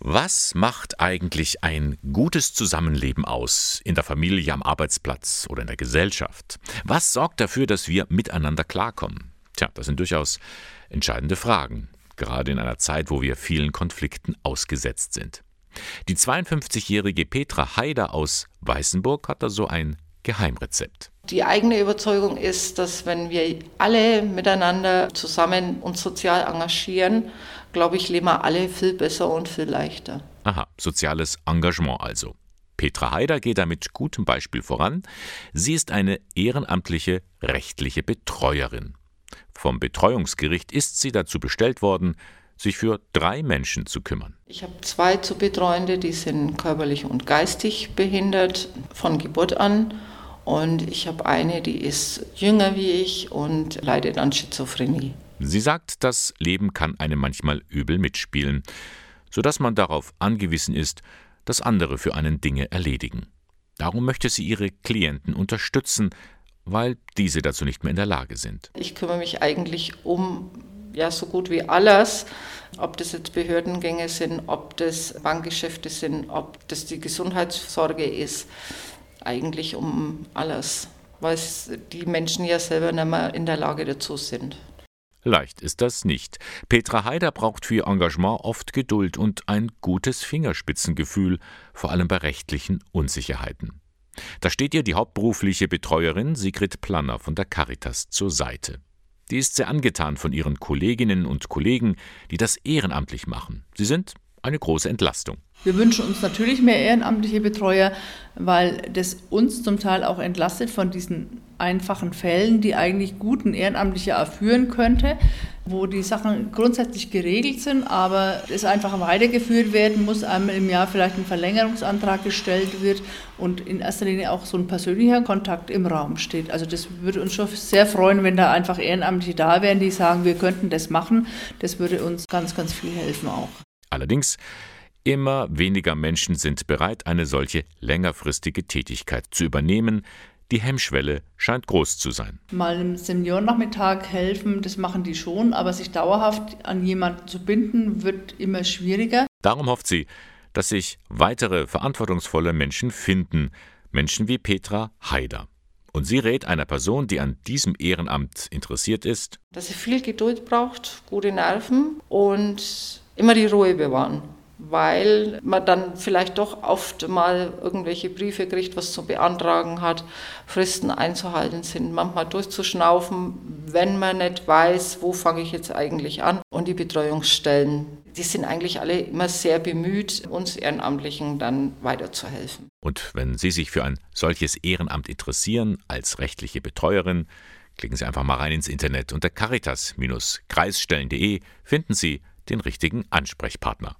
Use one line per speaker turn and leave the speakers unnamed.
Was macht eigentlich ein gutes Zusammenleben aus? In der Familie, am Arbeitsplatz oder in der Gesellschaft? Was sorgt dafür, dass wir miteinander klarkommen? Tja, das sind durchaus entscheidende Fragen, gerade in einer Zeit, wo wir vielen Konflikten ausgesetzt sind. Die 52-jährige Petra Haider aus Weißenburg hat da so ein Geheimrezept.
Die eigene Überzeugung ist, dass wenn wir alle miteinander zusammen uns sozial engagieren, glaube ich, leben wir alle viel besser und viel leichter.
Aha, soziales Engagement also. Petra Haider geht da mit gutem Beispiel voran. Sie ist eine ehrenamtliche rechtliche Betreuerin. Vom Betreuungsgericht ist sie dazu bestellt worden, sich für drei Menschen zu kümmern.
Ich habe zwei zu betreuende, die sind körperlich und geistig behindert von Geburt an. Und ich habe eine, die ist jünger wie ich und leidet an Schizophrenie.
Sie sagt, das Leben kann einem manchmal übel mitspielen, sodass man darauf angewiesen ist, dass andere für einen Dinge erledigen. Darum möchte sie ihre Klienten unterstützen, weil diese dazu nicht mehr in der Lage sind.
Ich kümmere mich eigentlich um ja so gut wie alles, ob das jetzt Behördengänge sind, ob das Bankgeschäfte sind, ob das die Gesundheitssorge ist eigentlich um alles, weil die Menschen ja selber nicht mehr in der Lage dazu sind.
Leicht ist das nicht. Petra Haider braucht für ihr Engagement oft Geduld und ein gutes Fingerspitzengefühl, vor allem bei rechtlichen Unsicherheiten. Da steht ihr die hauptberufliche Betreuerin Sigrid Planner von der Caritas zur Seite. Die ist sehr angetan von ihren Kolleginnen und Kollegen, die das ehrenamtlich machen. Sie sind eine große Entlastung.
Wir wünschen uns natürlich mehr ehrenamtliche Betreuer, weil das uns zum Teil auch entlastet von diesen einfachen Fällen, die eigentlich guten Ehrenamtliche erführen könnte, wo die Sachen grundsätzlich geregelt sind, aber es einfach weitergeführt werden muss, einmal im Jahr vielleicht ein Verlängerungsantrag gestellt wird und in erster Linie auch so ein persönlicher Kontakt im Raum steht. Also das würde uns schon sehr freuen, wenn da einfach Ehrenamtliche da wären, die sagen, wir könnten das machen. Das würde uns ganz, ganz viel helfen auch.
Allerdings, immer weniger Menschen sind bereit, eine solche längerfristige Tätigkeit zu übernehmen. Die Hemmschwelle scheint groß zu sein.
Mal im Seniorennachmittag helfen, das machen die schon, aber sich dauerhaft an jemanden zu binden, wird immer schwieriger.
Darum hofft sie, dass sich weitere verantwortungsvolle Menschen finden, Menschen wie Petra Haider. Und sie rät einer Person, die an diesem Ehrenamt interessiert ist,
dass sie viel Geduld braucht, gute Nerven und immer die Ruhe bewahren, weil man dann vielleicht doch oft mal irgendwelche Briefe kriegt, was zu beantragen hat, Fristen einzuhalten sind, manchmal durchzuschnaufen, wenn man nicht weiß, wo fange ich jetzt eigentlich an. Und die Betreuungsstellen, die sind eigentlich alle immer sehr bemüht, uns Ehrenamtlichen dann weiterzuhelfen.
Und wenn Sie sich für ein solches Ehrenamt interessieren, als rechtliche Betreuerin, klicken Sie einfach mal rein ins Internet unter caritas-kreisstellen.de finden Sie den richtigen Ansprechpartner.